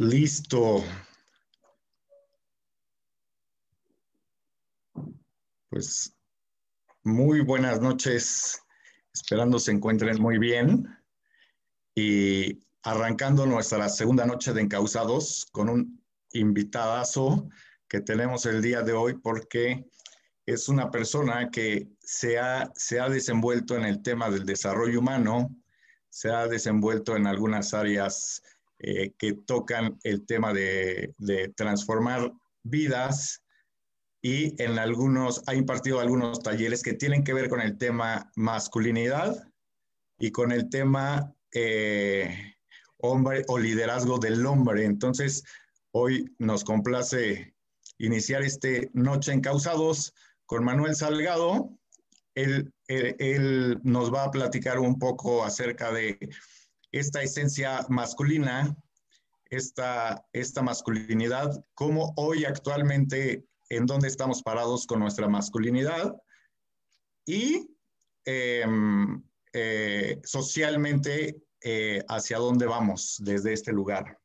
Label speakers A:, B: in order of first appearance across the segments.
A: Listo. Pues muy buenas noches, esperando se encuentren muy bien y arrancando nuestra segunda noche de encausados con un invitadazo que tenemos el día de hoy porque es una persona que se ha, se ha desenvuelto en el tema del desarrollo humano, se ha desenvuelto en algunas áreas eh, que tocan el tema de, transformar vidas y en algunos, ha impartido algunos talleres que tienen que ver con el tema masculinidad y con el tema eh, hombre o liderazgo del hombre. Entonces, hoy nos complace iniciar este Noche en Causados con Manuel Salgado. Él, él, nos va a platicar un poco acerca de esta esencia masculina, esta, esta masculinidad, cómo hoy actualmente, en dónde estamos parados con nuestra masculinidad y em, eh, socialmente eh, hacia dónde vamos desde este lugar,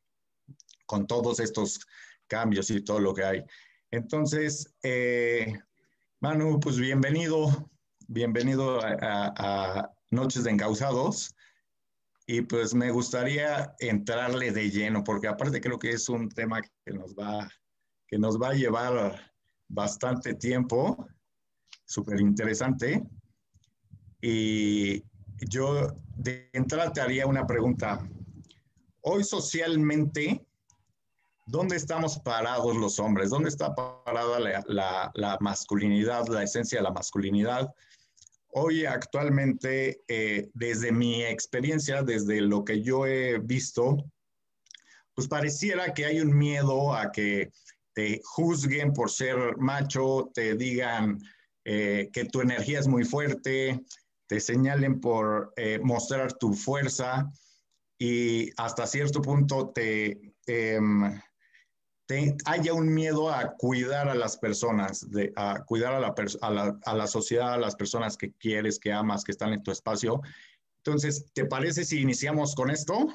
A: con todos estos cambios y todo lo que hay. Entonces, eh, Manu, pues bienvenido, bienvenido a Noches de Encausados. Y pues me gustaría entrarle de lleno, porque aparte creo que es un tema que nos va, que nos va a llevar bastante tiempo, súper interesante. Y yo de entrada te haría una pregunta. Hoy socialmente, ¿dónde estamos parados los hombres? ¿Dónde está parada la, la masculinidad, la esencia de la masculinidad? Hoy actualmente, eh, desde mi experiencia, desde lo que yo he visto, pues pareciera que hay un miedo a que te juzguen por ser macho, te digan eh, que tu energía es muy fuerte, te señalen por eh, mostrar tu fuerza y hasta cierto punto te, em, haya un miedo a cuidar a las personas, de, a cuidar a la, a, la, a la, sociedad, a las personas que quieres, que amas, que están en tu espacio. Entonces, ¿te parece si iniciamos con esto?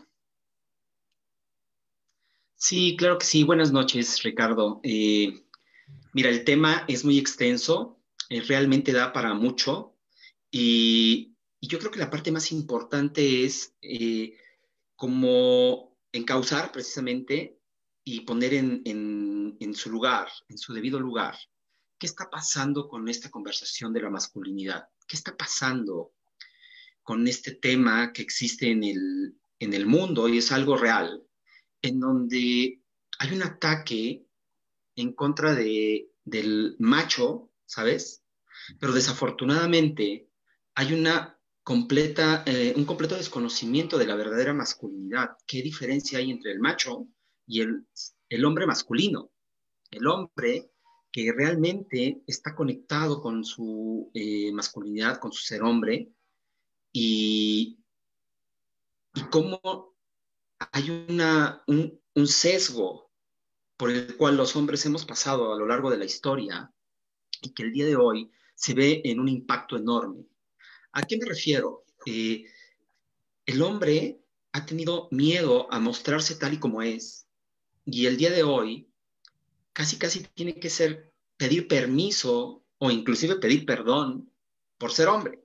B: Sí, claro que sí. Buenas noches, Ricardo. Eh, mira, el tema es muy extenso, eh, realmente da para mucho y, y, yo creo que la parte más importante es eh, como encauzar precisamente y poner en, su lugar, en su debido lugar, qué está pasando con esta conversación de la masculinidad, qué está pasando con este tema que existe en el, en el mundo y es algo real, en donde hay un ataque en contra de, del macho, ¿sabes? Pero desafortunadamente hay una completa, eh, un completo desconocimiento de la verdadera masculinidad. ¿Qué diferencia hay entre el macho y el, hombre masculino, el hombre que realmente está conectado con su eh, masculinidad, con su ser hombre, y, y cómo hay una, un, un, sesgo por el cual los hombres hemos pasado a lo largo de la historia y que el día de hoy se ve en un impacto enorme. ¿A qué me refiero? Eh, el hombre ha tenido miedo a mostrarse tal y como es, y el día de hoy, casi casi tiene que ser pedir permiso o inclusive pedir perdón por ser hombre.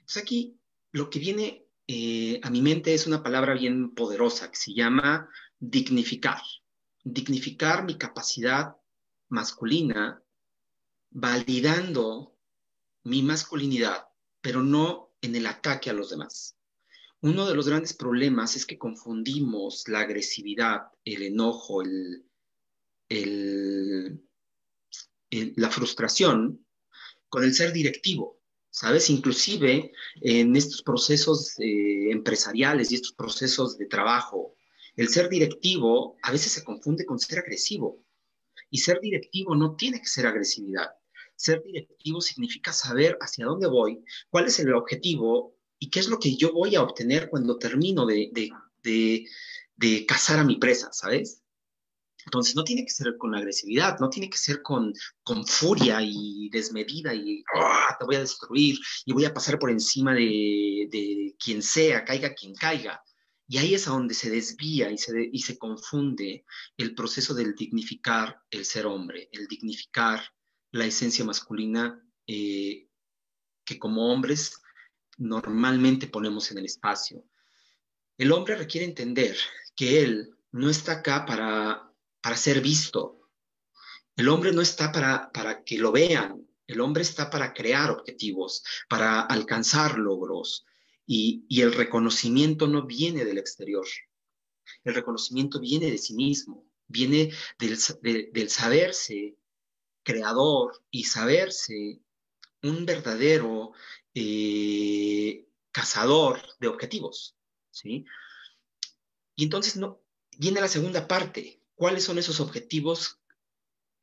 B: Entonces aquí lo que viene eh, a mi mente es una palabra bien poderosa que se llama dignificar. Dignificar mi capacidad masculina, validando mi masculinidad, pero no en el ataque a los demás. Uno de los grandes problemas es que confundimos la agresividad, el enojo, la frustración con el ser directivo, ¿sabes? Inclusive en estos procesos eh, empresariales y estos procesos de trabajo, el ser directivo a veces se confunde con ser agresivo. Y ser directivo no tiene que ser agresividad. Ser directivo significa saber hacia dónde voy, cuál es el objetivo y qué es lo que yo voy a obtener cuando termino de, de, de, cazar a mi presa, ¿sabes? Entonces no tiene que ser con agresividad, no tiene que ser con, con furia y desmedida y ¡ah! te voy a destruir y voy a pasar por encima de, de, quien sea, caiga quien caiga. Y ahí es a donde se desvía y se, y se confunde el proceso del dignificar el ser hombre, el dignificar la esencia masculina eh, que como hombres normalmente ponemos en el espacio. El hombre requiere entender que él no está acá para, para ser visto. El hombre no está para, para que lo vean. El hombre está para crear objetivos, para alcanzar logros. Y, el reconocimiento no viene del exterior. El reconocimiento viene de sí mismo, viene del, del saberse creador y saberse un verdadero eh, cazador de objetivos, ¿sí? Y entonces no, viene la segunda parte. ¿Cuáles son esos objetivos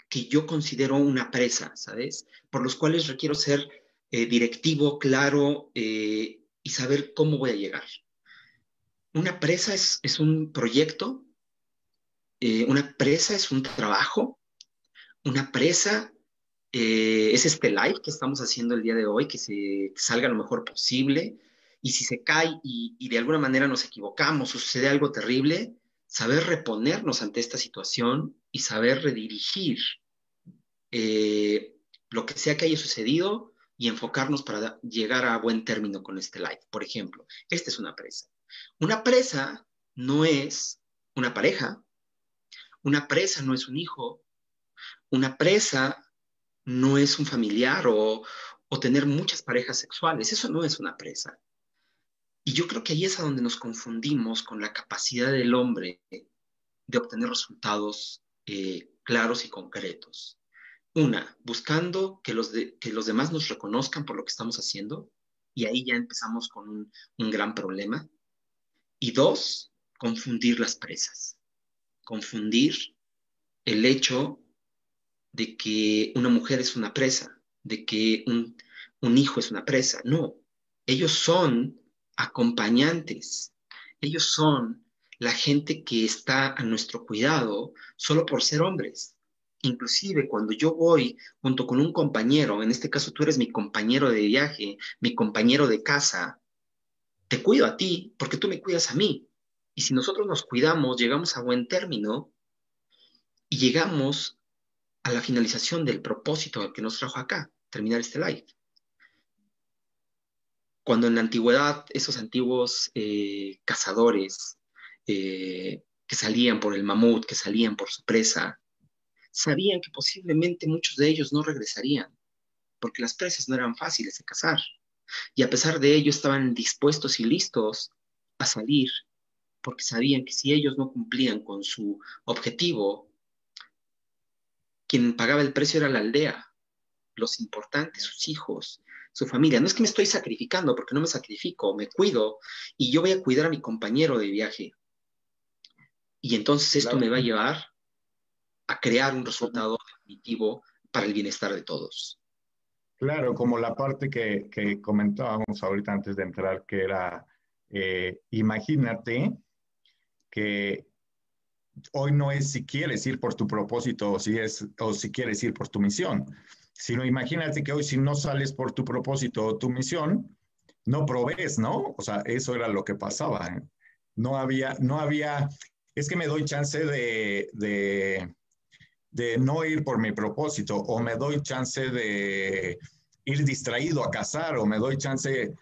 B: que yo considero una presa, ¿sabes? Por los cuales requiero ser eh, directivo, claro eh, y saber cómo voy a llegar. Una presa es, es un proyecto, una presa es un trabajo, una presa eh, es este live que estamos haciendo el día de hoy, que se salga lo mejor posible. Y si se cae y, de alguna manera nos equivocamos, sucede algo terrible, saber reponernos ante esta situación y saber redirigir eh, lo que sea que haya sucedido y enfocarnos para llegar a buen término con este live. Por ejemplo, esta es una presa. Una presa no es una pareja, una presa no es un hijo, una presa no es un familiar o, tener muchas parejas sexuales. Eso no es una presa. Y yo creo que ahí es a donde nos confundimos con la capacidad del hombre de obtener resultados eh, claros y concretos. Una, buscando que los, que los demás nos reconozcan por lo que estamos haciendo, y ahí ya empezamos con un, un gran problema. Y dos, confundir las presas. Confundir el hecho de que una mujer es una presa, de que un, hijo es una presa. No, ellos son acompañantes, ellos son la gente que está a nuestro cuidado solo por ser hombres. Inclusive cuando yo voy junto con un compañero, en este caso tú eres mi compañero de viaje, mi compañero de casa, te cuido a ti porque tú me cuidas a mí. Y si nosotros nos cuidamos, llegamos a buen término y llegamos a la finalización del propósito que nos trajo acá, terminar este live. Cuando en la antigüedad esos antiguos eh, cazadores eh, que salían por el mamut, que salían por su presa, sabían que posiblemente muchos de ellos no regresarían, porque las presas no eran fáciles de cazar. Y a pesar de ello estaban dispuestos y listos a salir, porque sabían que si ellos no cumplían con su objetivo, quien pagaba el precio era la aldea, los importantes, sus hijos, su familia. No es que me estoy sacrificando, porque no me sacrifico, me cuido y yo voy a cuidar a mi compañero de viaje. Y entonces esto me va a llevar a crear un resultado definitivo para el bienestar de todos.
A: Claro, como la parte que, comentábamos ahorita antes de entrar, que era, eh, imagínate que hoy no es si quieres ir por tu propósito o si, es, o si quieres ir por tu misión, sino imagínate que hoy si no sales por tu propósito o tu misión, no provees, ¿no? O sea, eso era lo que pasaba. ¿eh? No había, no había, es que me doy chance de, de, de no ir por mi propósito o me doy chance de ir distraído a cazar o me doy chance,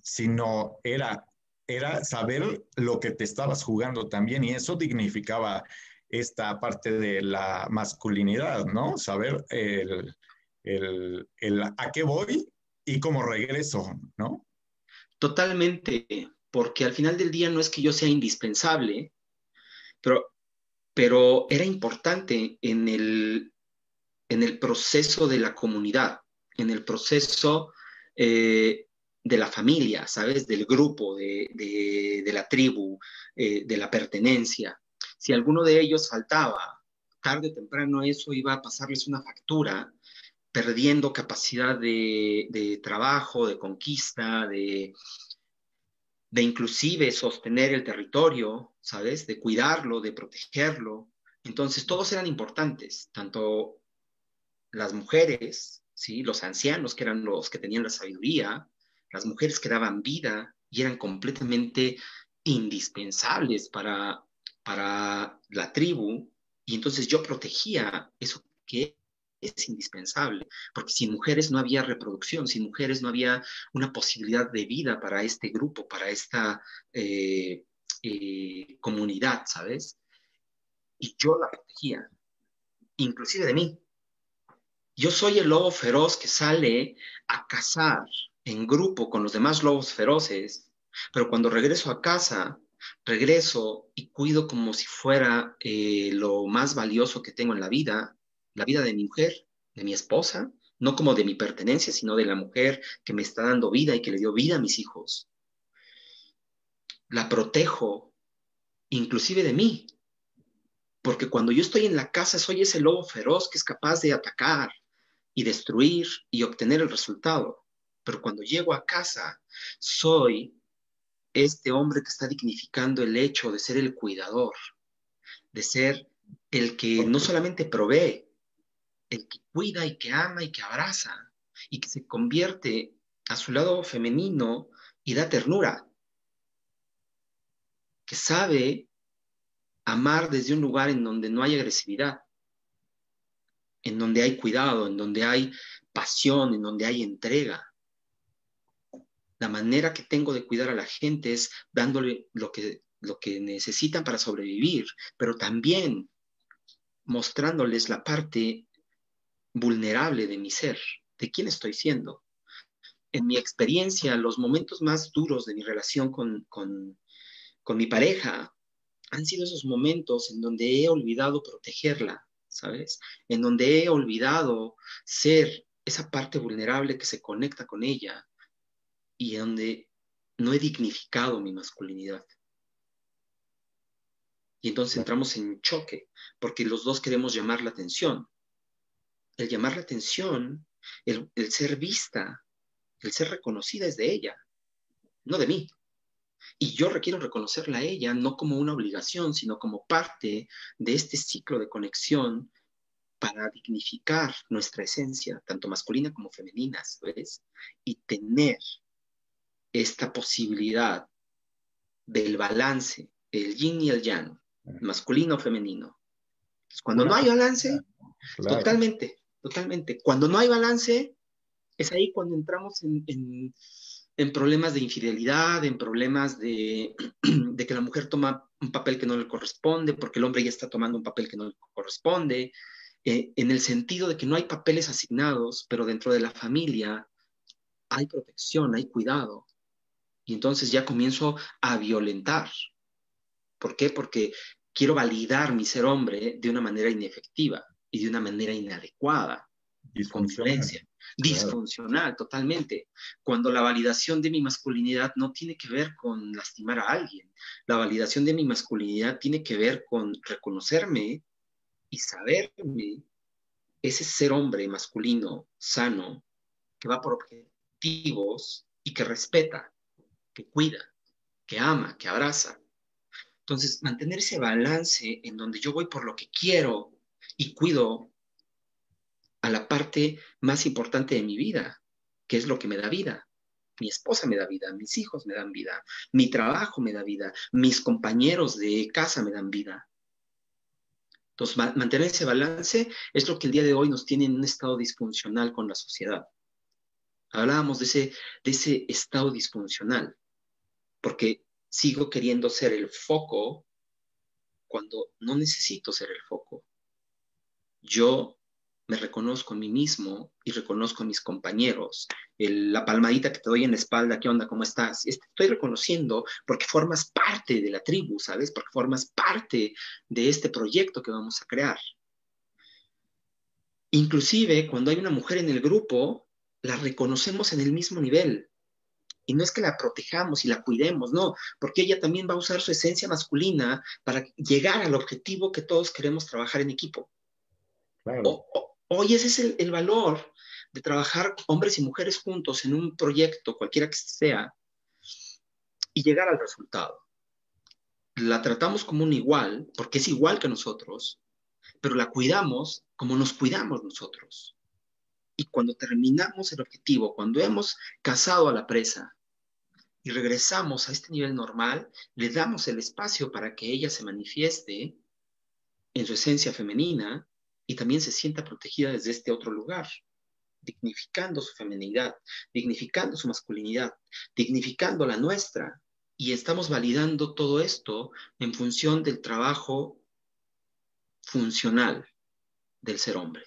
A: sino era era saber lo que te estabas jugando también y eso dignificaba esta parte de la masculinidad, ¿no? Saber el, a qué voy y cómo regreso, ¿no?
B: Totalmente, porque al final del día no es que yo sea indispensable, pero, pero era importante en el, en el proceso de la comunidad, en el proceso eh, de la familia, ¿sabes? Del grupo, de, la tribu, eh, de la pertenencia. Si alguno de ellos faltaba, tarde o temprano eso iba a pasarles una factura, perdiendo capacidad de, trabajo, de conquista, de, de inclusive sostener el territorio, ¿sabes? De cuidarlo, de protegerlo. Entonces, todos eran importantes, tanto las mujeres, ¿sí? Los ancianos, que eran los que tenían la sabiduría, las mujeres que daban vida y eran completamente indispensables para, para la tribu y entonces yo protegía eso que es indispensable, porque sin mujeres no había reproducción, sin mujeres no había una posibilidad de vida para este grupo, para esta eh, eh, comunidad, ¿sabes? Y yo la protegía, inclusive de mí. Yo soy el lobo feroz que sale a cazar en grupo con los demás lobos feroces, pero cuando regreso a casa, regreso y cuido como si fuera eh, lo más valioso que tengo en la vida, la vida de mi mujer, de mi esposa, no como de mi pertenencia, sino de la mujer que me está dando vida y que le dio vida a mis hijos. La protejo, inclusive de mí, porque cuando yo estoy en la casa soy ese lobo feroz que es capaz de atacar y destruir y obtener el resultado. Pero cuando llego a casa soy este hombre que está dignificando el hecho de ser el cuidador, de ser el que no solamente provee, el que cuida y que ama y que abraza y que se convierte a su lado femenino y da ternura, que sabe amar desde un lugar en donde no hay agresividad, en donde hay cuidado, en donde hay pasión, en donde hay entrega. La manera que tengo de cuidar a la gente es dándole lo que, lo que necesitan para sobrevivir, pero también mostrándoles la parte vulnerable de mi ser, de quién estoy siendo. En mi experiencia, los momentos más duros de mi relación con, con, con mi pareja han sido esos momentos en donde he olvidado protegerla, ¿sabes? En donde he olvidado ser esa parte vulnerable que se conecta con ella y donde no he dignificado mi masculinidad. Y entonces entramos en choque, porque los dos queremos llamar la atención, el llamar la atención, el, ser vista, el ser reconocida es de ella, no de mí. Y yo requiero reconocerla a ella no como una obligación, sino como parte de este ciclo de conexión para dignificar nuestra esencia, tanto masculina como femenina, ¿ves? Y tener esta posibilidad del balance, el yin y el yang, masculino o femenino. Cuando no hay balance, totalmente, totalmente. Cuando no hay balance, es ahí cuando entramos en, problemas de infidelidad, en problemas de, que la mujer toma un papel que no le corresponde, porque el hombre ya está tomando un papel que no le corresponde, eh, en el sentido de que no hay papeles asignados, pero dentro de la familia hay protección, hay cuidado. Y entonces ya comienzo a violentar. ¿Por qué? Porque quiero validar mi ser hombre de una manera inefectiva y de una manera inadecuada, disfuncional. Totalmente, cuando la validación de mi masculinidad no tiene que ver con lastimar a alguien, la validación de mi masculinidad tiene que ver con reconocerme y saberme ese ser hombre masculino, sano, que va por objetivos y que respeta, que cuida, que ama, que abraza. Entonces, mantener ese balance en donde yo voy por lo que quiero y cuido a la parte más importante de mi vida, que es lo que me da vida. Mi esposa me da vida, mis hijos me dan vida, mi trabajo me da vida, mis compañeros de casa me dan vida. Entonces, mantener ese balance es lo que el día de hoy nos tiene en un estado disfuncional con la sociedad. Hablábamos de ese, de ese estado disfuncional, porque sigo queriendo ser el foco cuando no necesito ser el foco yo me reconozco a mí mismo y reconozco a mis compañeros. la palmadita que te doy en la espalda, ¿qué onda? ¿Cómo estás? Estoy reconociendo porque formas parte de la tribu, ¿sabes? Porque formas parte de este proyecto que vamos a crear. Inclusive cuando hay una mujer en el grupo, la reconocemos en el mismo nivel. Y no es que la protejamos y la cuidemos, no, porque ella también va a usar su esencia masculina para llegar al objetivo que todos queremos trabajar en equipo hoy ese es el, valor de trabajar hombres y mujeres juntos en un proyecto, cualquiera que sea, y llegar al resultado. La tratamos como un igual, porque es igual que nosotros, pero la cuidamos como nos cuidamos nosotros. Y cuando terminamos el objetivo, cuando hemos cazado a la presa, y regresamos a este nivel normal, le damos el espacio para que ella se manifieste en su esencia femenina y también se sienta protegida desde este otro lugar, dignificando su feminidad, dignificando su masculinidad, dignificando la nuestra. Y estamos validando todo esto en función del trabajo funcional del ser hombre.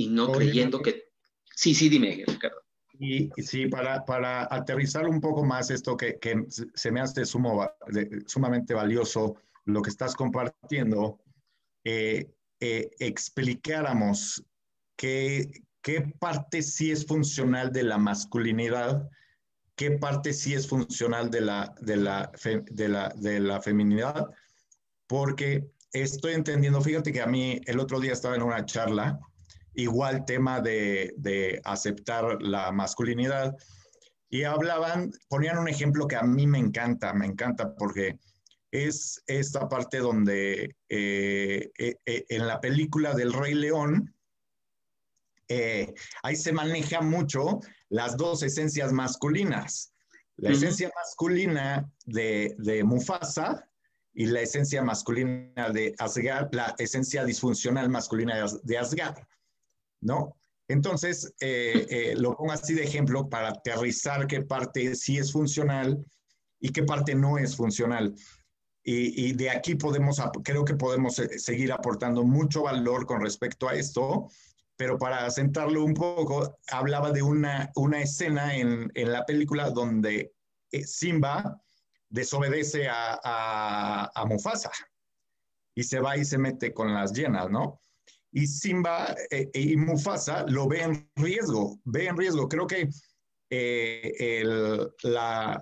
B: Y no creyendo que... Sí, sí, dime, Ricardo.
A: Y, sí, para, para, aterrizar un poco más esto que, que se me hace sumo, sumamente valioso, lo que estás compartiendo, eh, eh, explicáramos qué, qué parte sí es funcional de la masculinidad, qué parte sí es funcional de la, de la, de la, de la feminidad, porque estoy entendiendo, fíjate que a mí el otro día estaba en una charla, igual tema de, de aceptar la masculinidad, y hablaban, ponían un ejemplo que a mí me encanta, me encanta porque es esta parte donde eh, eh, eh, en la película del Rey León, ahí se maneja mucho las dos esencias masculinas. La esencia masculina de, de, Mufasa y la esencia masculina de Asgard, la esencia disfuncional masculina de Asgard, ¿no? Entonces, lo pongo así de ejemplo para aterrizar qué parte sí es funcional y qué parte no es funcional. Y, de aquí podemos, creo que podemos eh, seguir aportando mucho valor con respecto a esto, pero para sentarlo un poco, hablaba de una, una escena en, en la película donde eh, Simba desobedece a, a, a, Mufasa y se va y se mete con las llenas, ¿no? Y Simba eh, y Mufasa lo ve en riesgo, ve en riesgo. Creo que eh, la,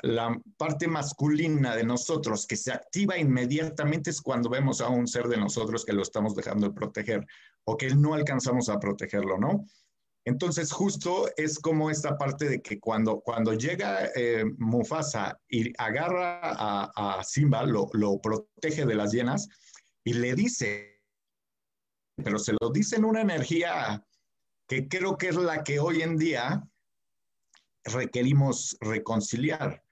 A: parte masculina de nosotros que se activa inmediatamente es cuando vemos a un ser de nosotros que lo estamos dejando de proteger o que no alcanzamos a protegerlo, ¿no? Entonces, justo es como esta parte de que cuando, cuando llega eh, Mufasa y agarra a, a Simba, lo, lo, protege de las hienas y le dice, pero se lo dice en una energía que creo que es la que hoy en día requerimos reconciliar,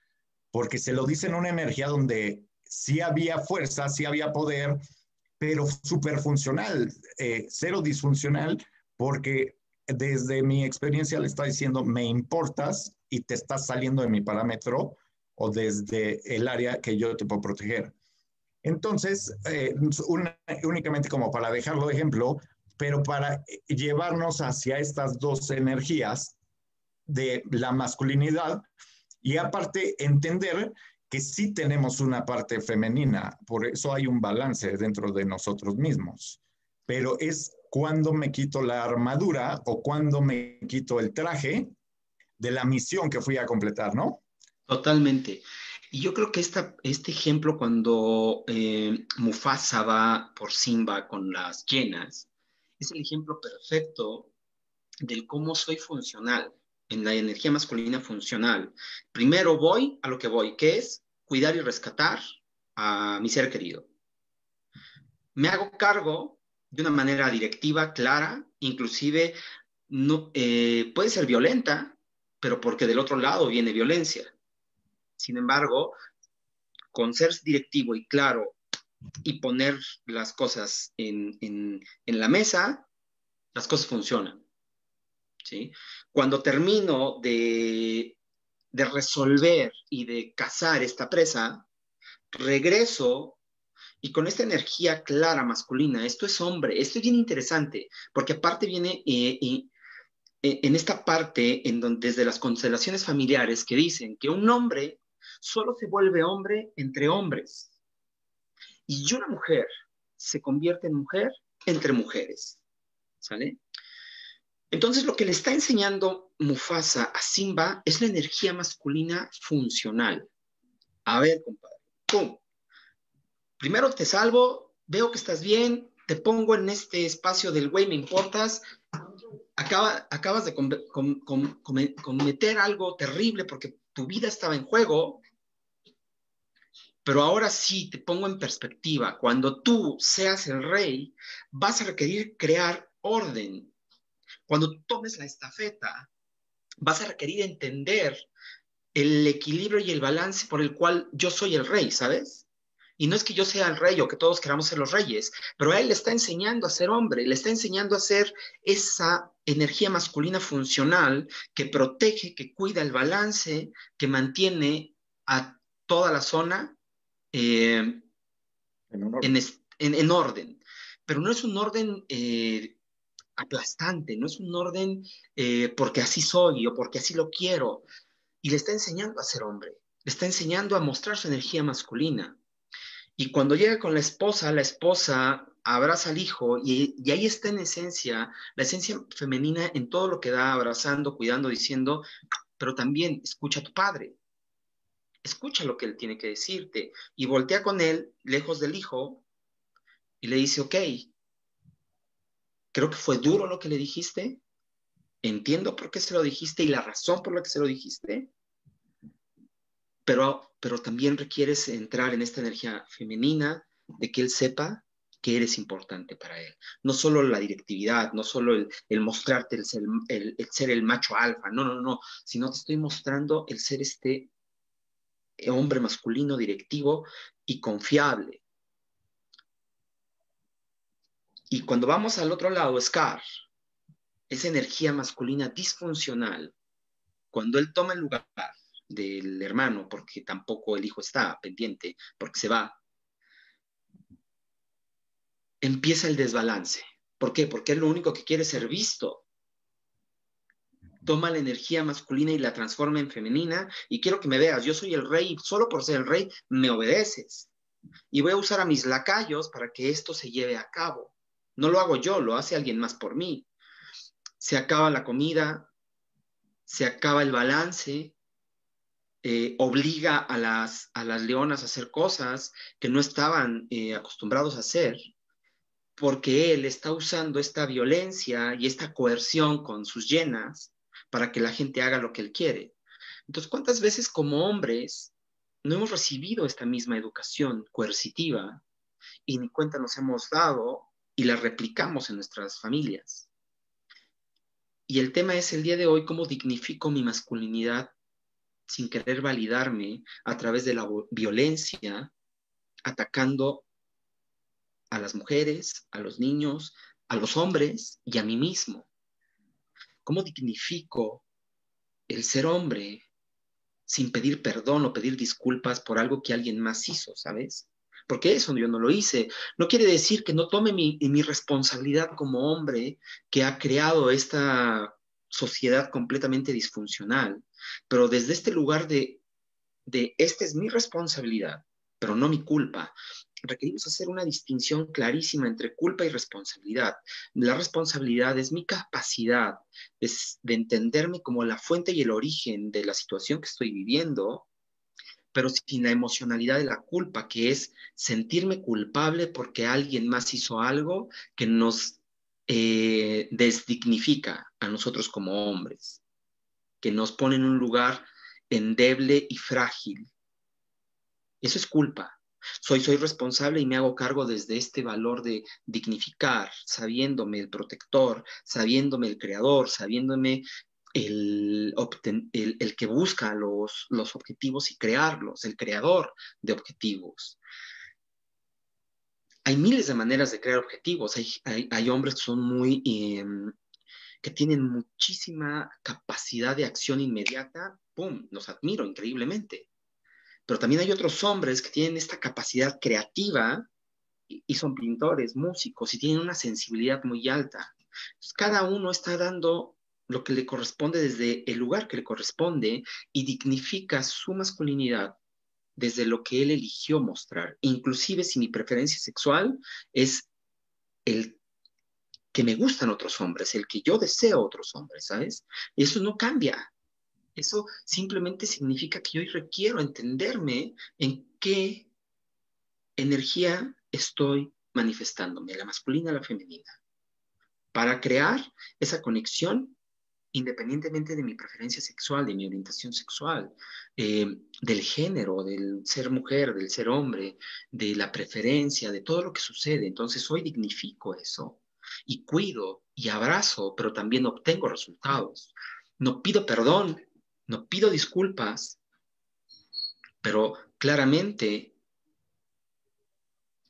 A: porque se lo dice en una energía donde sí había fuerza, sí había poder, pero súper funcional, eh, cero disfuncional, porque desde mi experiencia le está diciendo, me importas y te estás saliendo de mi parámetro o desde el área que yo te puedo proteger. Entonces, eh, únicamente como para dejarlo de ejemplo, pero para llevarnos hacia estas dos energías, de la masculinidad y aparte entender que sí tenemos una parte femenina, por eso hay un balance dentro de nosotros mismos, pero es cuando me quito la armadura o cuando me quito el traje de la misión que fui a completar, ¿no?
B: Totalmente. Y yo creo que esta, este ejemplo cuando eh, Mufasa va por Simba con las llenas, es el ejemplo perfecto del cómo soy funcional en la energía masculina funcional. Primero voy a lo que voy, que es cuidar y rescatar a mi ser querido. Me hago cargo de una manera directiva, clara, inclusive no, eh, puede ser violenta, pero porque del otro lado viene violencia. Sin embargo, con ser directivo y claro y poner las cosas en, en, la mesa, las cosas funcionan. ¿sí? Cuando termino de, resolver y de cazar esta presa, regreso y con esta energía clara masculina, esto es hombre, esto es bien interesante, porque aparte viene eh, eh, en esta parte en donde desde las constelaciones familiares que dicen que un hombre solo se vuelve hombre entre hombres y una mujer se convierte en mujer entre mujeres, ¿sale? Entonces, lo que le está enseñando Mufasa a Simba es la energía masculina funcional. A ver, compadre, ¡pum! Primero te salvo, veo que estás bien, te pongo en este espacio del güey, me importas, acabas de cometer algo terrible porque tu vida estaba en juego, pero ahora sí te pongo en perspectiva, cuando tú seas el rey, vas a requerir crear orden, cuando tomes la estafeta, vas a requerir entender el equilibrio y el balance por el cual yo soy el rey, ¿sabes? Y no es que yo sea el rey o que todos queramos ser los reyes, pero a él le está enseñando a ser hombre, le está enseñando a ser esa energía masculina funcional que protege, que cuida el balance, que mantiene a toda la zona eh, en, orden. Pero no es un orden eh, aplastante, no es un orden eh, porque así soy o porque así lo quiero. Y le está enseñando a ser hombre, le está enseñando a mostrar su energía masculina. Y cuando llega con la esposa, la esposa abraza al hijo y, y, ahí está en esencia, la esencia femenina en todo lo que da, abrazando, cuidando, diciendo, pero también escucha a tu padre, escucha lo que él tiene que decirte y voltea con él, lejos del hijo, y le dice, ok, creo que fue duro lo que le dijiste, entiendo por qué se lo dijiste y la razón por la que se lo dijiste, pero, pero también requieres entrar en esta energía femenina de que él sepa que eres importante para él. No solo la directividad, no solo el, mostrarte el ser el, macho alfa, no, no, no, sino te estoy mostrando el ser este hombre masculino directivo y confiable. Y cuando vamos al otro lado, Scar, esa energía masculina disfuncional, cuando él toma el lugar del hermano, porque tampoco el hijo está pendiente, porque se va, empieza el desbalance. ¿Por qué? Porque es lo único que quiere ser visto toma la energía masculina y la transforma en femenina y quiero que me veas, yo soy el rey y solo por ser el rey me obedeces. Y voy a usar a mis lacayos para que esto se lleve a cabo. No lo hago yo, lo hace alguien más por mí. Se acaba la comida, se acaba el balance, eh, obliga a las, a las leonas a hacer cosas que no estaban eh, acostumbrados a hacer, porque él está usando esta violencia y esta coerción con sus llenas para que la gente haga lo que él quiere. Entonces, ¿cuántas veces como hombres no hemos recibido esta misma educación coercitiva y ni cuenta nos hemos dado y la replicamos en nuestras familias? Y el tema es el día de hoy cómo dignifico mi masculinidad sin querer validarme a través de la violencia, atacando a las mujeres, a los niños, a los hombres y a mí mismo. ¿Cómo dignifico el ser hombre sin pedir perdón o pedir disculpas por algo que alguien más hizo, ¿sabes? Porque eso yo no lo hice. No quiere decir que no tome mi, mi responsabilidad como hombre que ha creado esta sociedad completamente disfuncional, pero desde este lugar de, de esta es mi responsabilidad, pero no mi culpa requerimos hacer una distinción clarísima entre culpa y responsabilidad. La responsabilidad es mi capacidad de, entenderme como la fuente y el origen de la situación que estoy viviendo, pero sin la emocionalidad de la culpa, que es sentirme culpable porque alguien más hizo algo que nos eh, desdignifica a nosotros como hombres, que nos pone en un lugar endeble y frágil. Eso es culpa. Soy, soy responsable y me hago cargo desde este valor de dignificar, sabiéndome el protector, sabiéndome el creador, sabiéndome el, el, que busca los, los, objetivos y crearlos, el creador de objetivos. Hay miles de maneras de crear objetivos. Hay, hay, hombres que son muy, em, que tienen muchísima capacidad de acción inmediata. ¡Pum! Los admiro increíblemente. Pero también hay otros hombres que tienen esta capacidad creativa y, son pintores, músicos y tienen una sensibilidad muy alta. cada uno está dando lo que le corresponde desde el lugar que le corresponde y dignifica su masculinidad desde lo que él eligió mostrar. Inclusive si mi preferencia sexual es el que me gustan otros hombres, el que yo deseo otros hombres, ¿sabes? Y eso no cambia. Eso simplemente significa que yo requiero entenderme en qué energía estoy manifestándome, la masculina la femenina, para crear esa conexión independientemente de mi preferencia sexual, de mi orientación sexual, eh, del género, del ser mujer, del ser hombre, de la preferencia, de todo lo que sucede. Entonces hoy dignifico eso y cuido y abrazo, pero también obtengo resultados. No pido perdón no pido disculpas, pero claramente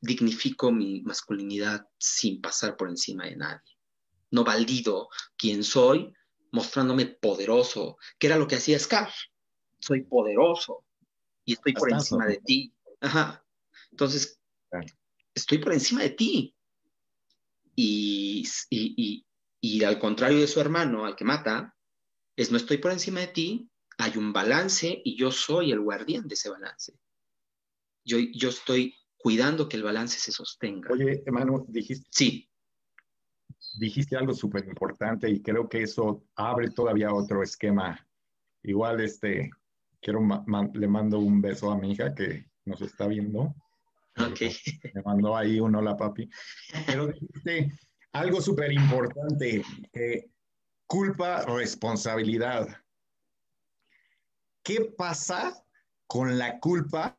B: dignifico mi masculinidad sin pasar por encima de nadie. No valido quién soy mostrándome poderoso, que era lo que hacía Scar. Soy poderoso y estoy por encima de ti. Ajá. Entonces, estoy por encima de ti. Y, y, y, al contrario de su hermano, al que mata, es no estoy por encima de ti, hay un balance y yo soy el guardián de ese balance. Yo, yo estoy cuidando que el balance se sostenga.
A: Oye, hermano, dijiste.
B: Sí.
A: Dijiste algo súper importante y creo que eso abre todavía otro esquema. Igual, este, quiero, le mando un beso a mi hija que nos está viendo.
B: Ok.
A: Me mandó ahí un hola, papi. Pero dijiste algo súper importante, culpa, responsabilidad. ¿Qué pasa con la culpa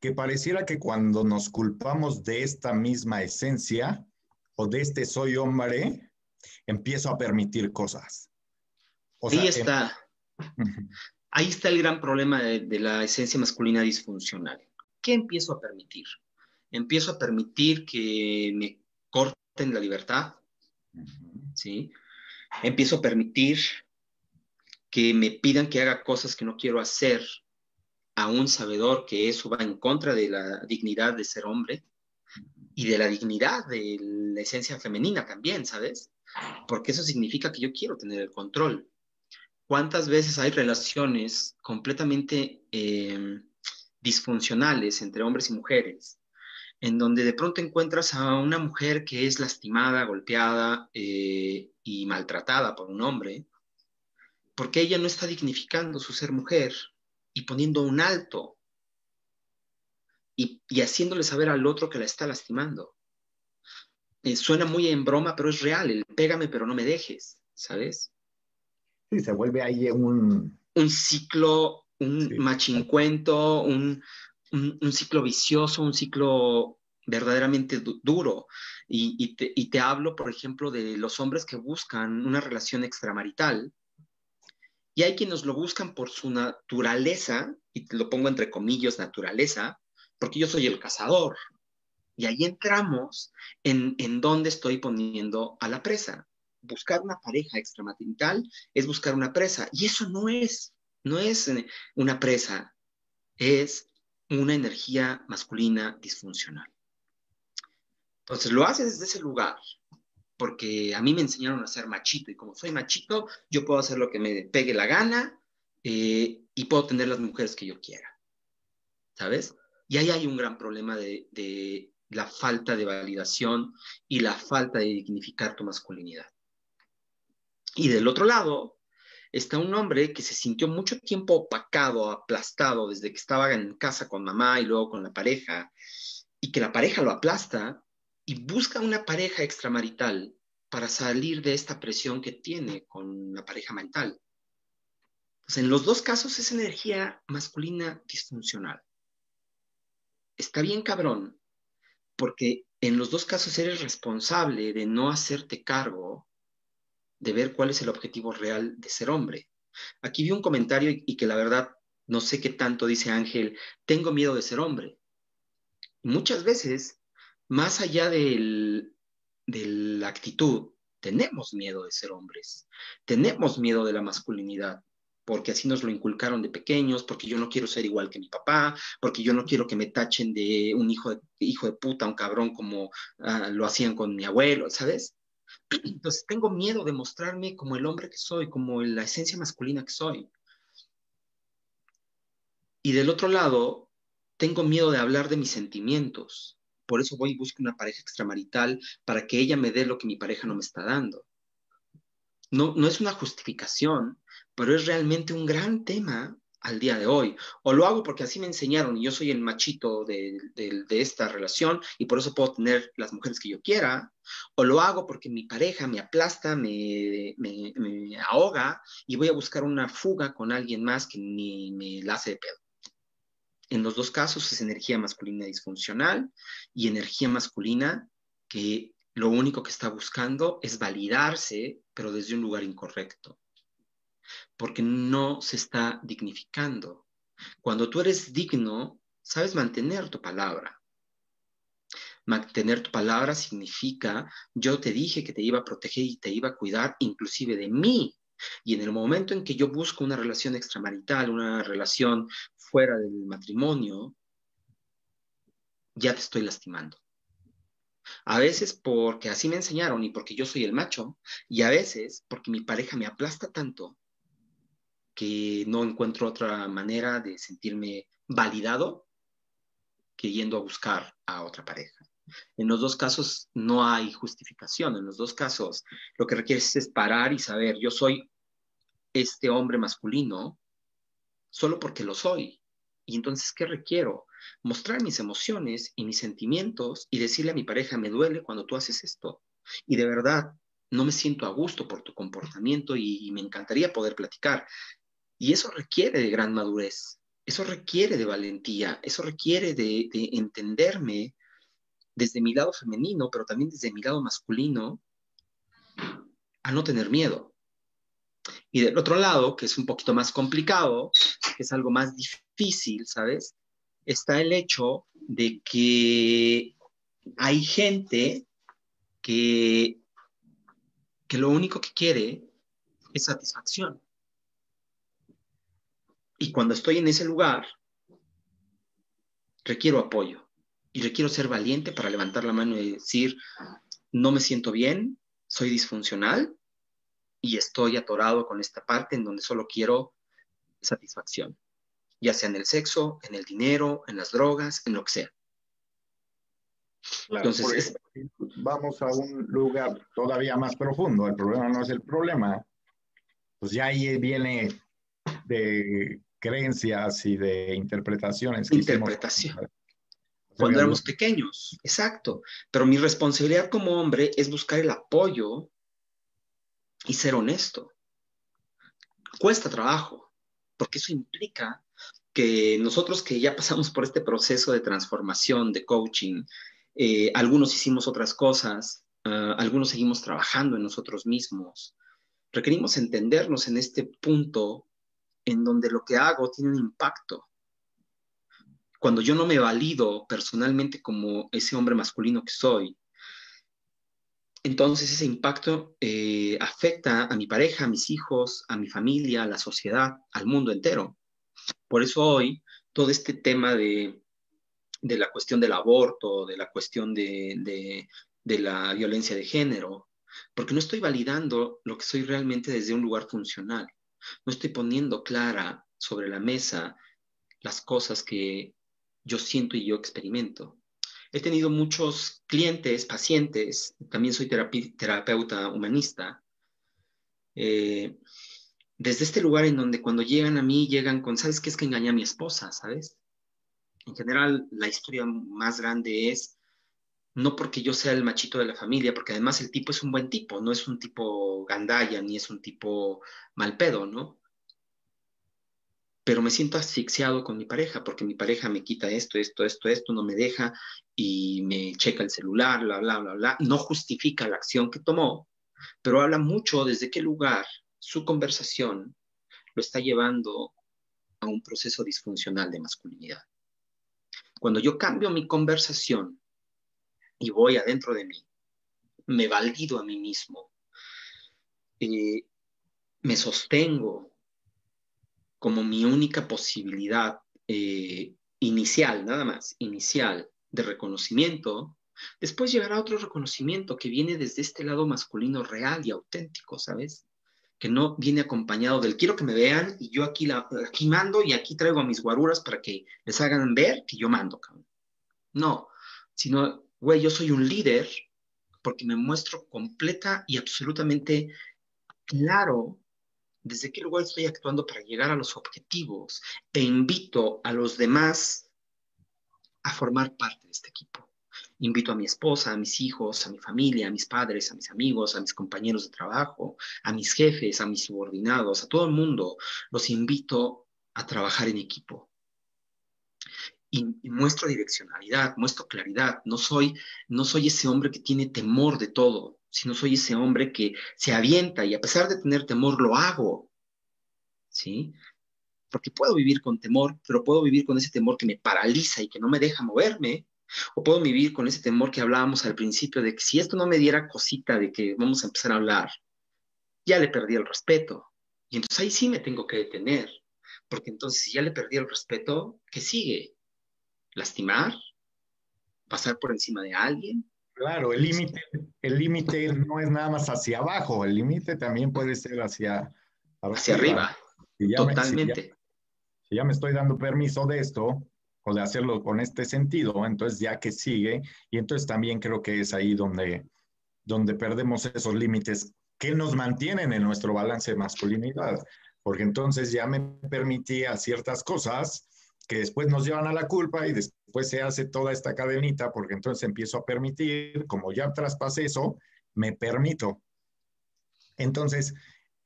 A: que pareciera que cuando nos culpamos de esta misma esencia o de este soy hombre, empiezo a permitir cosas?
B: Ahí está. Ahí está el gran problema de, la esencia masculina disfuncional. ¿Qué empiezo a permitir? Empiezo a permitir que me corten la libertad, ¿sí? Empiezo a permitir que me pidan que haga cosas que no quiero hacer a un sabedor que eso va en contra de la dignidad de ser hombre y de la dignidad de la esencia femenina también, ¿sabes? Porque eso significa que yo quiero tener el control. ¿Cuántas veces hay relaciones completamente em, disfuncionales entre hombres y mujeres, en donde de pronto encuentras a una mujer que es lastimada, golpeada eh, y maltratada por un hombre, porque ella no está dignificando su ser mujer, y poniendo un alto y, haciéndole saber al otro que la está lastimando. Eh, suena muy en broma, pero es real, el pégame pero no me dejes, ¿sabes?
A: Sí, se vuelve ahí un...
B: Un ciclo, un machincuento, un, un, ciclo vicioso, un ciclo verdaderamente duro. Y, te, hablo, por ejemplo, de los hombres que buscan una relación extramarital y hay quienes lo buscan por su naturaleza, y te lo pongo entre comillas, naturaleza, porque yo soy el cazador. Y ahí entramos en, en dónde estoy poniendo a la presa. Buscar una pareja extramarital es buscar una presa. Y eso no es, no es eh, una presa, es una energía masculina disfuncional. Entonces lo haces desde ese lugar, porque a mí me enseñaron a ser machito y como soy machito, yo puedo hacer lo que me pegue la gana eh, y puedo tener las mujeres que yo quiera, ¿sabes? Y ahí hay un gran problema de, de la falta de validación y la falta de dignificar tu masculinidad. Y del otro lado está un hombre que se sintió mucho tiempo opacado, aplastado desde que estaba en casa con mamá y luego con la pareja, y que la pareja lo aplasta y busca una pareja extramarital para salir de esta presión que tiene con la pareja mental. Pues en los dos casos es energía masculina disfuncional. Está bien cabrón, porque en los dos casos eres responsable de no hacerte cargo de ver cuál es el objetivo real de ser hombre. Aquí vi un comentario y, que la verdad no sé qué tanto dice Ángel, tengo miedo de ser hombre. muchas veces más allá de la actitud, tenemos miedo de ser hombres, tenemos miedo de la masculinidad, porque así nos lo inculcaron de pequeños, porque yo no quiero ser igual que mi papá, porque yo no quiero que me tachen de un hijo de, hijo de puta, un cabrón como ah, lo hacían con mi abuelo, ¿sabes? Entonces tengo miedo de mostrarme como el hombre que soy, como la esencia masculina que soy. Y del otro lado, tengo miedo de hablar de mis sentimientos, por eso voy y busco una pareja extramarital para que ella me dé lo que mi pareja no me está dando. No, no es una justificación, pero es realmente un gran tema al día de hoy. O lo hago porque así me enseñaron y yo soy el machito de, esta relación y por eso puedo tener las mujeres que yo quiera. O lo hago porque mi pareja me aplasta, me, me, me ahoga y voy a buscar una fuga con alguien más que ni me la hace de pedo. En los dos casos es energía masculina disfuncional y energía masculina que lo único que está buscando es validarse, pero desde un lugar incorrecto, porque no se está dignificando. Cuando tú eres digno, sabes mantener tu palabra. Mantener tu palabra significa, yo te dije que te iba a proteger y te iba a cuidar inclusive de mí. Y en el momento en que yo busco una relación extramarital, una relación fuera del matrimonio, ya te estoy lastimando. A veces porque así me enseñaron y porque yo soy el macho, y a veces porque mi pareja me aplasta tanto que no encuentro otra manera de sentirme validado que yendo a buscar a otra pareja. En los dos casos no hay justificación, en los dos casos lo que requieres es parar y saber, yo soy este hombre masculino solo porque lo soy. Y entonces, ¿qué requiero? Mostrar mis emociones y mis sentimientos y decirle a mi pareja, me duele cuando tú haces esto. Y de verdad, no me siento a gusto por tu comportamiento y, me encantaría poder platicar. Y eso requiere de gran madurez, eso requiere de valentía, eso requiere de, de entenderme desde mi lado femenino, pero también desde mi lado masculino, a no tener miedo. Y del otro lado, que es un poquito más complicado, que es algo más difícil, ¿sabes? Está el hecho de que hay gente que, que lo único que quiere es satisfacción. Y cuando estoy en ese lugar, requiero apoyo y requiero ser valiente para levantar la mano y decir, no me siento bien, soy disfuncional y estoy atorado con esta parte en donde solo quiero satisfacción, ya sea en el sexo, en el dinero, en las drogas, en lo que sea.
A: Entonces, vamos a un lugar todavía más profundo. El problema no es el problema. Pues ya ahí viene de creencias y de interpretaciones.
B: Interpretación. Cuando éramos pequeños, exacto. Pero mi responsabilidad como hombre es buscar el apoyo y ser honesto. Cuesta trabajo, porque eso implica que nosotros que ya pasamos por este proceso de transformación, de coaching, eh, algunos hicimos otras cosas, ah, algunos seguimos trabajando en nosotros mismos, requerimos entendernos en este punto en donde lo que hago tiene un impacto cuando yo no me valido personalmente como ese hombre masculino que soy, entonces ese impacto eh, afecta a mi pareja, a mis hijos, a mi familia, a la sociedad, al mundo entero. Por eso hoy todo este tema de, la cuestión del aborto, de la cuestión de, de la violencia de género, porque no estoy validando lo que soy realmente desde un lugar funcional. No estoy poniendo clara sobre la mesa las cosas que yo siento y yo experimento. He tenido muchos clientes, pacientes, también soy terapeuta humanista, eh, desde este lugar en donde cuando llegan a mí llegan con, ¿sabes qué es que engañé a mi esposa? ¿Sabes? En general, la historia más grande es no porque yo sea el machito de la familia, porque además el tipo es un buen tipo, no es un tipo gandaya ni es un tipo mal pedo, ¿no? pero me siento asfixiado con mi pareja porque mi pareja me quita esto, esto, esto, esto, no me deja y me checa el celular, bla, bla, bla, bla. No justifica la acción que tomó, pero habla mucho desde qué lugar su conversación lo está llevando a un proceso disfuncional de masculinidad. Cuando yo cambio mi conversación y voy adentro de mí, me valido a mí mismo, eh, me sostengo como mi única posibilidad eh, inicial, nada más, inicial de reconocimiento, después llegará otro reconocimiento que viene desde este lado masculino real y auténtico, ¿sabes? Que no viene acompañado del quiero que me vean y yo aquí, la, aquí mando y aquí traigo a mis guaruras para que les hagan ver que yo mando. No, sino, güey, yo soy un líder porque me muestro completa y absolutamente claro desde qué lugar estoy actuando para llegar a los objetivos e invito a los demás a formar parte de este equipo. Invito a mi esposa, a mis hijos, a mi familia, a mis padres, a mis amigos, a mis compañeros de trabajo, a mis jefes, a mis subordinados, a todo el mundo. Los invito a trabajar en equipo. Y, muestro direccionalidad, muestro claridad. No soy, no soy ese hombre que tiene temor de todo si no soy ese hombre que se avienta y a pesar de tener temor lo hago, ¿sí? porque puedo vivir con temor, pero puedo vivir con ese temor que me paraliza y que no me deja moverme, o puedo vivir con ese temor que hablábamos al principio de que si esto no me diera cosita de que vamos a empezar a hablar, ya le perdí el respeto. Y entonces ahí sí me tengo que detener, porque entonces si ya le perdí el respeto, ¿qué sigue? ¿Lastimar? ¿Pasar por encima de alguien?
A: Claro, el límite, el límite no es nada más hacia abajo, el límite también puede ser hacia,
B: hacia arriba. Totalmente.
A: si ya me estoy dando permiso de esto, o de hacerlo con este sentido, entonces ya que sigue, y entonces también creo que es ahí donde, donde perdemos esos límites que nos mantienen en nuestro balance de masculinidad, porque entonces ya me permitía ciertas cosas que después nos llevan a la culpa y después se hace toda esta cadenita, porque entonces empiezo a permitir, como ya traspasé eso, me permito. Entonces,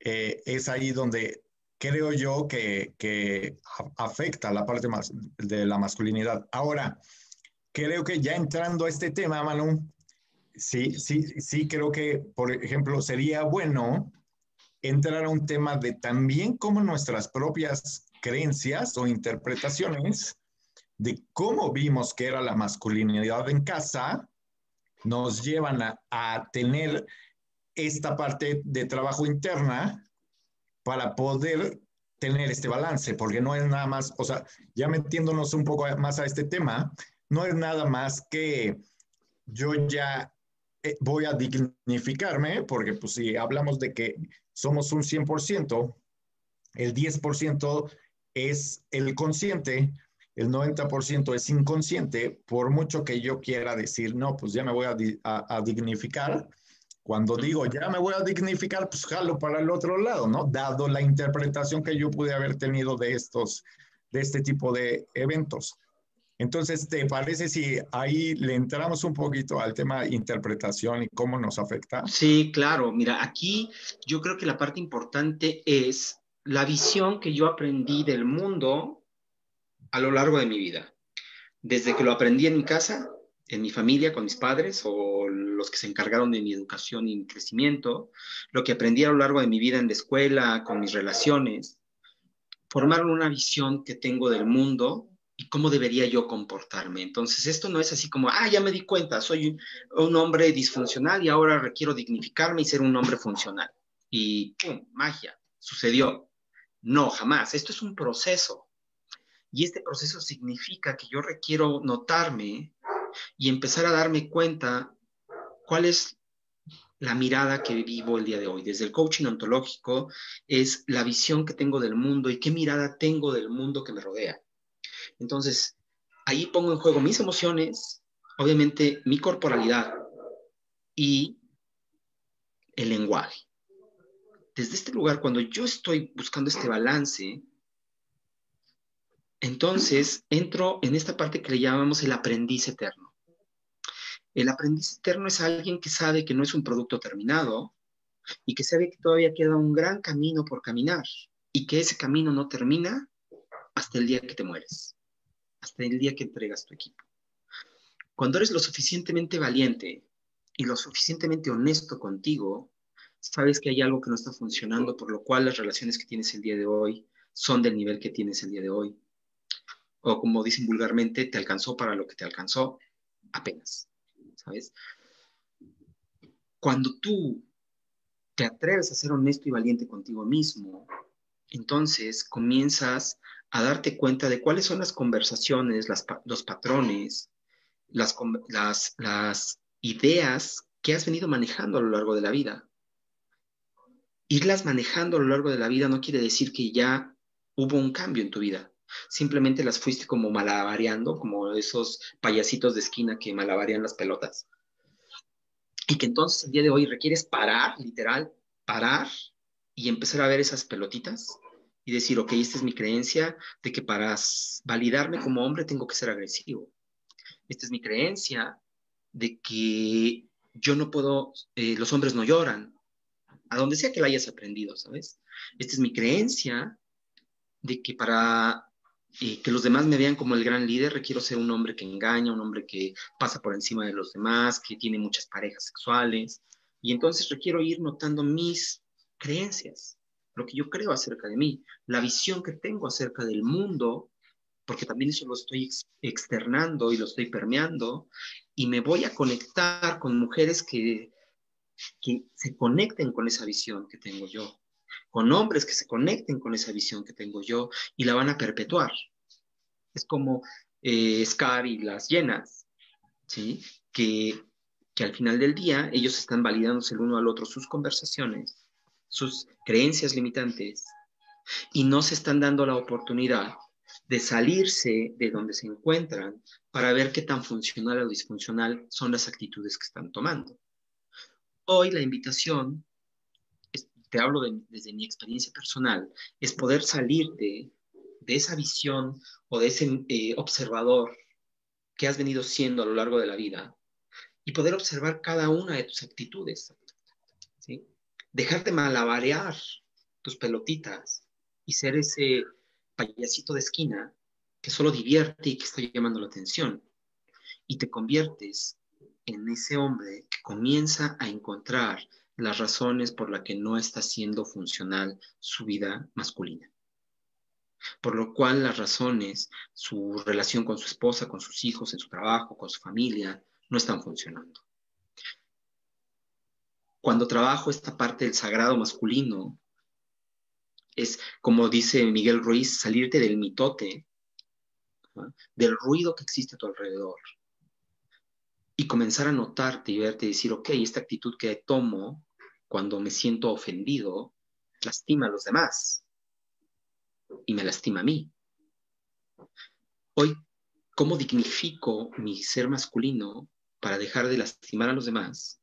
A: eh, es ahí donde creo yo que, que afecta la parte más de la masculinidad. Ahora, creo que ya entrando a este tema, Manu, sí, sí, sí creo que, por ejemplo, sería bueno entrar a un tema de también cómo nuestras propias creencias o interpretaciones de cómo vimos que era la masculinidad en casa nos llevan a, tener esta parte de trabajo interna para poder tener este balance, porque no es nada más, o sea, ya metiéndonos un poco más a este tema, no es nada más que yo ya eh, voy a dignificarme, porque pues si hablamos de que somos un 100%, el 10% es el consciente, el 90% es inconsciente, por mucho que yo quiera decir, no, pues ya me voy a, a dignificar, cuando digo ya me voy a dignificar, pues jalo para el otro lado, ¿no? Dado la interpretación que yo pude haber tenido de estos, de este tipo de eventos. Entonces, ¿te parece si ahí le entramos un poquito al tema de interpretación y cómo nos afecta?
B: Sí, claro. Mira, aquí yo creo que la parte importante es la visión que yo aprendí del mundo a lo largo de mi vida. Desde que lo aprendí en mi casa en mi familia, con mis padres o los que se encargaron de mi educación y mi crecimiento, lo que aprendí a lo largo de mi vida en la escuela, con mis relaciones, formaron una visión que tengo del mundo y cómo debería yo comportarme. Entonces, esto no es así como, ah, ya me di cuenta, soy un, hombre disfuncional y ahora requiero dignificarme y ser un hombre funcional. Y ¡pum! Magia, sucedió. No, jamás. Esto es un proceso. Y este proceso significa que yo requiero notarme y empezar a darme cuenta cuál es la mirada que vivo el día de hoy. Desde el coaching ontológico es la visión que tengo del mundo y qué mirada tengo del mundo que me rodea. Entonces, ahí pongo en juego mis emociones, obviamente mi corporalidad y el lenguaje. Desde este lugar, cuando yo estoy buscando este balance, entonces entro en esta parte que le llamamos el aprendiz eterno. El aprendiz eterno es alguien que sabe que no es un producto terminado y que sabe que todavía queda un gran camino por caminar y que ese camino no termina hasta el día que te mueres, hasta el día que entregas tu equipo. Cuando eres lo suficientemente valiente y lo suficientemente honesto contigo, sabes que hay algo que no está funcionando, por lo cual las relaciones que tienes el día de hoy son del nivel que tienes el día de hoy o como dicen vulgarmente, te alcanzó para lo que te alcanzó apenas, ¿sabes? Cuando tú te atreves a ser honesto y valiente contigo mismo, entonces comienzas a darte cuenta de cuáles son las conversaciones, los patrones, las, ideas que has venido manejando a lo largo de la vida. Irlas manejando a lo largo de la vida no quiere decir que ya hubo un cambio en tu vida simplemente las fuiste como malabareando, como esos payasitos de esquina que malabarean las pelotas. Y que entonces el día de hoy requieres parar, literal, parar y empezar a ver esas pelotitas y decir, ok, esta es mi creencia de que para validarme como hombre tengo que ser agresivo. Esta es mi creencia de que yo no puedo, eh, los hombres no lloran, a donde sea que la hayas aprendido, ¿sabes? Esta es mi creencia de que para y que los demás me vean como el gran líder, requiero ser un hombre que engaña, un hombre que pasa por encima de los demás, que tiene muchas parejas sexuales. Y entonces requiero ir notando mis creencias. lo que yo creo acerca de mí, la visión que tengo acerca del mundo, porque también eso lo estoy externando y lo estoy permeando, y me voy a conectar con mujeres que, que se conecten con esa visión que tengo yo, con hombres que se conecten con esa visión que tengo yo y la van a perpetuar. Es como eh, Scar y las llenas, ¿sí? Que, que al final del día ellos están validándose el uno al otro sus conversaciones, sus creencias limitantes, y no se están dando la oportunidad de salirse de donde se encuentran para ver qué tan funcional o disfuncional son las actitudes que están tomando. Hoy la invitación, te hablo desde mi experiencia personal, es poder salir de, esa visión o de ese eh, observador que has venido siendo a lo largo de la vida y poder observar cada una de tus actitudes. ¿sí? Dejar de malabarear tus pelotitas y ser ese payasito de esquina que solo divierte y que está llamando la atención. Y te conviertes en ese hombre que comienza a encontrar las razones por las que no está siendo funcional su vida masculina. Por lo cual las razones, su relación con su esposa, con sus hijos, en su trabajo, con su familia, no están funcionando. Cuando trabajo esta parte del sagrado masculino, es, como dice Miguel Ruiz, salirte del mitote, del ruido que existe a tu alrededor y comenzar a notarte y verte y decir, ok, esta actitud que tomo cuando me siento ofendido lastima a los demás y me lastima a mí. Hoy, ¿cómo dignifico mi ser masculino para dejar de lastimar a los demás?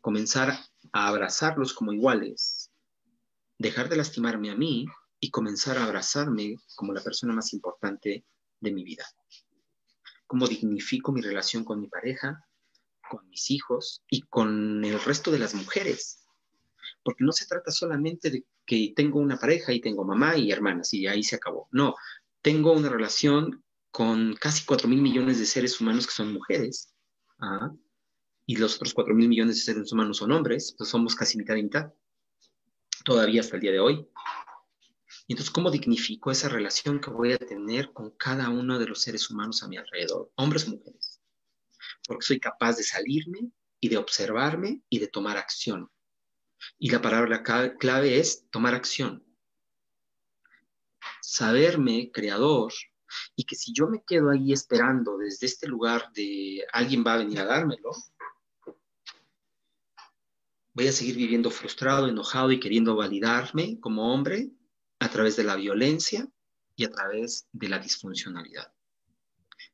B: Comenzar a abrazarlos como iguales, dejar de lastimarme a mí y comenzar a abrazarme como la persona más importante de mi vida cómo dignifico mi relación con mi pareja, con mis hijos y con el resto de las mujeres. Porque no se trata solamente de que tengo una pareja y tengo mamá y hermanas y ahí se acabó. No, tengo una relación con casi 4 mil millones de seres humanos que son mujeres. ¿ah? y los otros 4 mil millones de seres humanos son hombres, pues somos casi mitad y mitad. Todavía hasta el día de hoy. Y entonces, ¿cómo dignifico esa relación que voy a tener con cada uno de los seres humanos a mi alrededor, hombres o mujeres? Porque soy capaz de salirme y de observarme y de tomar acción. Y la palabra clave es tomar acción. Saberme creador y que si yo me quedo ahí esperando desde este lugar de alguien va a venir a dármelo, voy a seguir viviendo frustrado, enojado y queriendo validarme como hombre a través de la violencia y a través de la disfuncionalidad.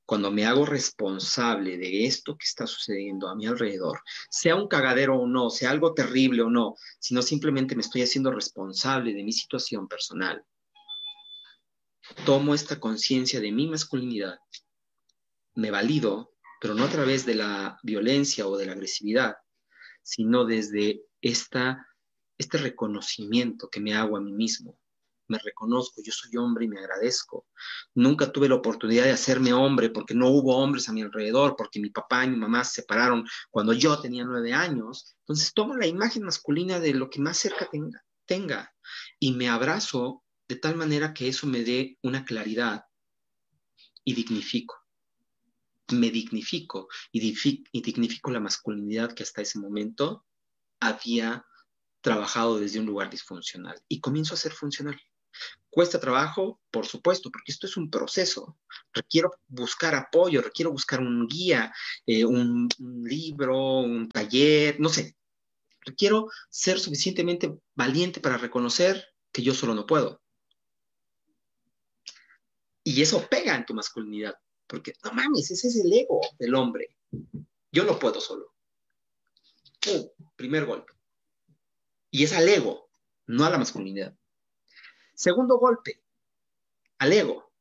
B: Cuando me hago responsable de esto que está sucediendo a mi alrededor, sea un cagadero o no, sea algo terrible o no, sino simplemente me estoy haciendo responsable de mi situación personal, tomo esta conciencia de mi masculinidad, me valido, pero no a través de la violencia o de la agresividad, sino desde esta, este reconocimiento que me hago a mí mismo, me reconozco, yo soy hombre y me agradezco. Nunca tuve la oportunidad de hacerme hombre porque no hubo hombres a mi alrededor, porque mi papá y mi mamá se separaron cuando yo tenía nueve años. Entonces tomo la imagen masculina de lo que más cerca tenga, y me abrazo de tal manera que eso me dé una claridad y dignifico. Me dignifico y dignifico la masculinidad que hasta ese momento había trabajado desde un lugar disfuncional y comienzo a ser funcional. Cuesta trabajo, por supuesto, porque esto es un proceso. Requiero buscar apoyo, requiero buscar un guía, eh, un, libro, un taller, no sé. Requiero ser suficientemente valiente para reconocer que yo solo no puedo. Y eso pega en tu masculinidad, porque no mames, ese es el ego del hombre. Yo no puedo solo. primer golpe. Y es al ego, no a la masculinidad. Segundo golpe, al ego.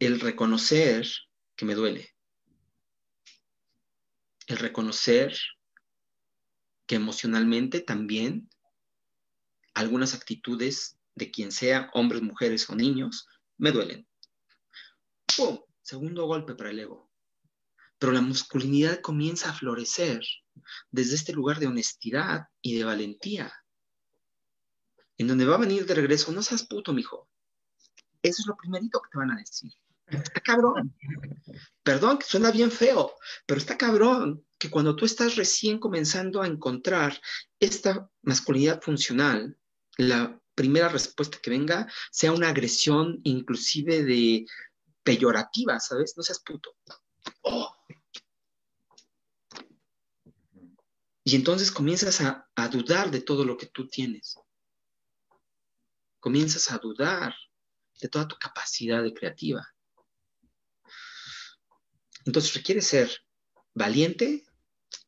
B: El reconocer que me duele. El reconocer que emocionalmente también algunas actitudes de quien sea, hombres, mujeres o niños, me duelen. Segundo golpe para el ego. pero la masculinidad comienza a florecer desde este lugar de honestidad y de valentía, en donde va a venir de regreso, no seas puto, mijo. Eso es lo primerito que te van a decir. Está cabrón. Perdón, que suena bien feo, pero está cabrón que cuando tú estás recién comenzando a encontrar esta masculinidad funcional, la primera respuesta que venga sea una agresión inclusive de peyorativa, ¿sabes? No seas puto. Oh. Y entonces comienzas a, a dudar de todo lo que tú tienes. Comienzas a dudar de toda tu capacidad de creativa. Entonces requiere ser valiente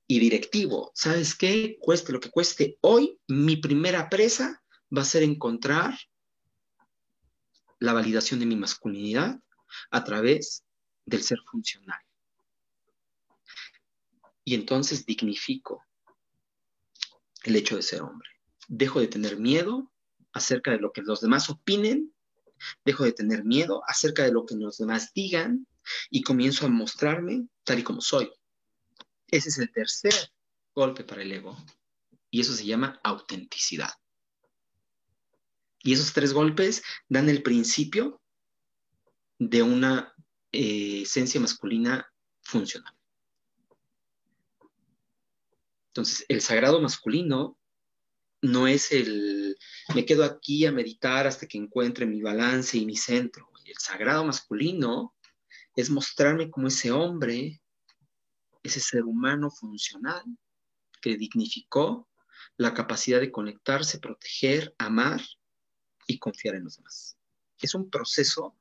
B: y directivo. ¿Sabes qué? Cueste lo que cueste. Hoy mi primera presa va a ser encontrar la validación de mi masculinidad a través del ser funcional. Y entonces dignifico el hecho de ser hombre. Dejo de tener miedo acerca de lo que los demás opinen, dejo de tener miedo acerca de lo que los demás digan y comienzo a mostrarme tal y como soy. Ese es el tercer golpe para el ego y eso se llama autenticidad. Y esos tres golpes dan el principio de una eh, esencia masculina funcional. Entonces, el sagrado masculino no es el, me quedo aquí a meditar hasta que encuentre mi balance y mi centro. El sagrado masculino es mostrarme como ese hombre, ese ser humano funcional que dignificó la capacidad de conectarse, proteger, amar y confiar en los demás. Es un proceso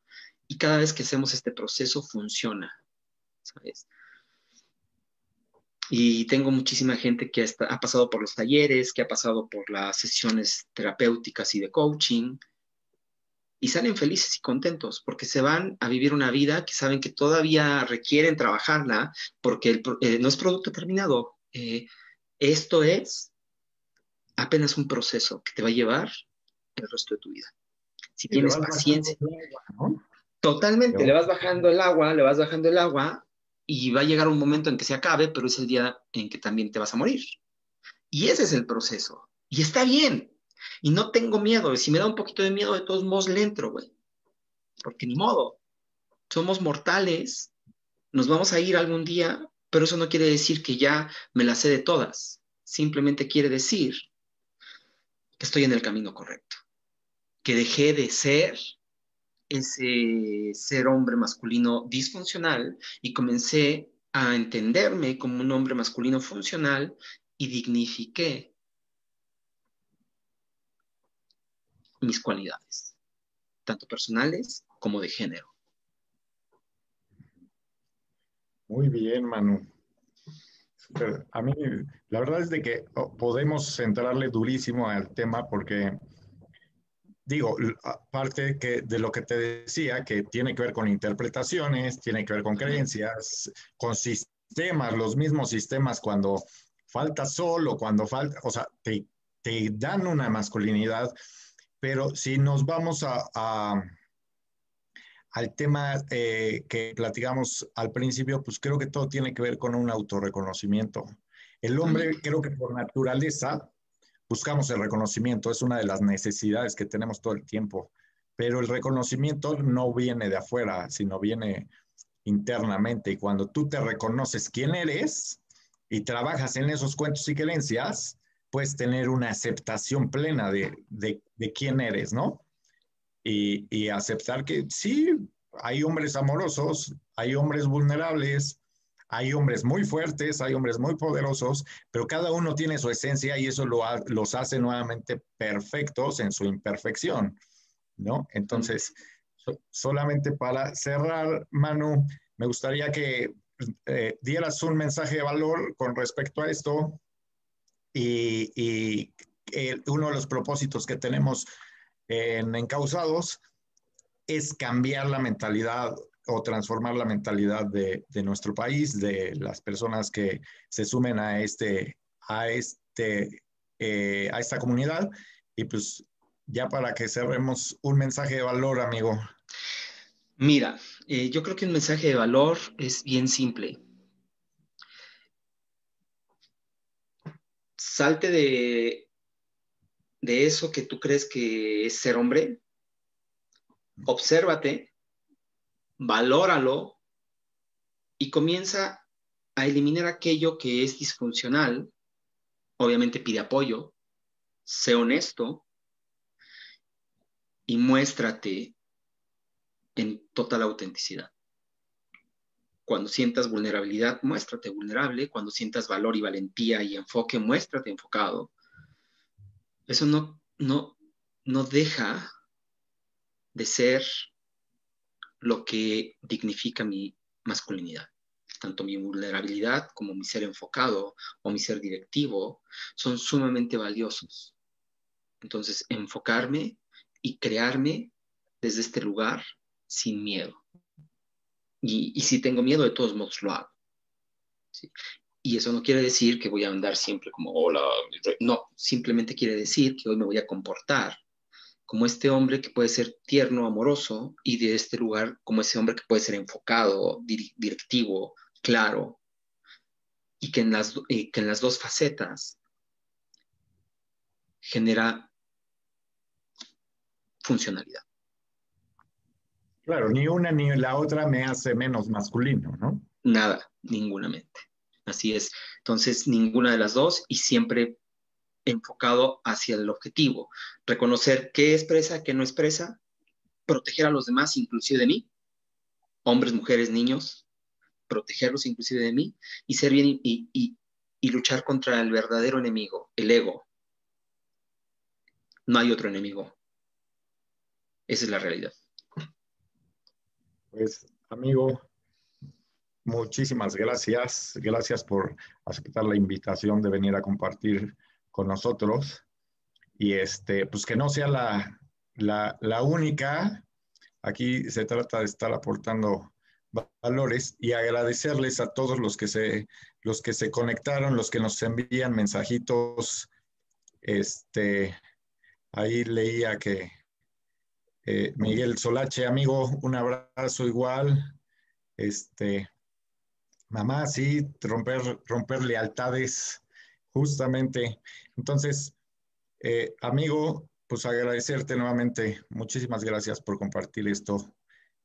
B: y cada vez que hacemos este proceso funciona, ¿sabes? Y tengo muchísima gente que ha pasado por los talleres, que ha pasado por las sesiones terapéuticas y de coaching, y salen felices y contentos porque se van a vivir una vida que saben que todavía requieren trabajarla porque eh, no es producto terminado. Eh, esto es apenas un proceso que te va a llevar el resto de tu vida. Si tienes paciencia, totalmente, le vas bajando el agua, le vas bajando el agua y va a llegar un momento en que se acabe, pero es el día en que también te vas a morir. Y ese es el proceso. Y está bien, y no tengo miedo. Si me da un poquito de miedo, de todos modos le entro, güey. Porque ni modo. Somos mortales. Nos vamos a ir algún día, pero eso no quiere decir que ya me la sé de todas. Simplemente quiere decir que estoy en el camino correcto. Que dejé de ser ese ser hombre masculino disfuncional y comencé a entenderme como un hombre masculino funcional y dignifiqué mis cualidades, tanto personales como de género.
A: Muy bien, Manu. A mí, la verdad es de que oh, podemos centrarle durísimo al tema porque, digo, aparte que de lo que te decía, que tiene que ver con interpretaciones, tiene que ver con creencias, con sistemas, los mismos sistemas cuando falta sol o cuando falta, o sea, te, te dan una masculinidad pero si nos vamos a, al tema eh, que platicamos al principio, pues creo que todo tiene que ver con un autorreconocimiento. El hombre, creo que por naturaleza, buscamos el reconocimiento, es una de las necesidades que tenemos todo el tiempo, pero el reconocimiento no viene de afuera, sino viene internamente. Y cuando tú te reconoces quién eres y trabajas en esos cuentos y creencias, puedes tener una aceptación plena de, quién eres, ¿no? Y, aceptar que sí, hay hombres amorosos, hay hombres vulnerables, hay hombres muy fuertes, hay hombres muy poderosos, pero cada uno tiene su esencia y eso lo los hace nuevamente perfectos en su imperfección, ¿no? Entonces, solamente para cerrar, Manu, me gustaría que eh, dieras un mensaje de valor con respecto a esto, y, uno de los propósitos que tenemos en Encausados es cambiar la mentalidad o transformar la mentalidad de, de, nuestro país, de las personas que se sumen a, este, a, este, eh, a esta comunidad. Y pues ya para que cerremos un mensaje de valor, amigo.
B: Mira, eh, yo creo que un mensaje de valor es bien simple. Salte de, de eso que tú crees que es ser hombre, obsérvate valóralo y comienza a eliminar aquello que es disfuncional. Obviamente pide apoyo, sé honesto y muéstrate en total autenticidad. Cuando sientas vulnerabilidad, muéstrate vulnerable. Cuando sientas valor y valentía y enfoque, muéstrate enfocado. Eso no, no, no deja de ser lo que dignifica mi masculinidad. Tanto mi vulnerabilidad como mi ser enfocado o mi ser directivo son sumamente valiosos. Entonces, enfocarme y crearme desde este lugar sin miedo. Y, si tengo miedo, de todos modos lo hago. Y eso no quiere decir que voy a andar siempre como, hola, no, simplemente quiere decir que hoy me voy a comportar como este hombre que puede ser tierno, amoroso, y de este lugar como ese hombre que puede ser enfocado, directivo, claro, y que en las, que en las dos facetas genera funcionalidad.
A: Claro, ni una ni la otra me hace menos masculino, ¿no?
B: Nada, ninguna mente. Así es. Entonces, ninguna de las dos y siempre enfocado hacia el objetivo. Reconocer qué expresa, qué no expresa, proteger a los demás, inclusive de mí, hombres, mujeres, niños, protegerlos inclusive de mí y ser bien y, luchar contra el verdadero enemigo, el ego. No hay otro enemigo. Esa es la realidad.
A: Pues, amigo, muchísimas gracias. Gracias por aceptar la invitación de venir a compartir con nosotros. Y este, pues que no sea la, la, única. Aquí se trata de estar aportando valores y agradecerles a todos los que se, los que se conectaron, los que nos envían mensajitos. Este, ahí leía que eh, Miguel Solache, amigo, un abrazo igual. Este, mamá, sí, romper, romper lealtades, justamente. Entonces, eh, amigo, pues agradecerte nuevamente. Muchísimas gracias por compartir esto.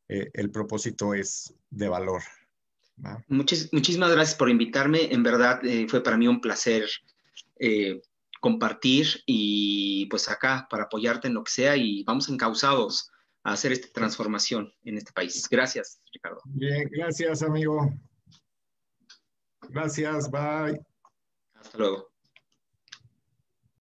A: Eh, el propósito es de valor.
B: muchísimas gracias por invitarme. En verdad fue para mí un placer compartir y pues acá para apoyarte en lo que sea y vamos encausados a hacer esta transformación en este país. Gracias, Ricardo.
A: Bien, gracias, amigo. Gracias, bye.
B: Hasta luego.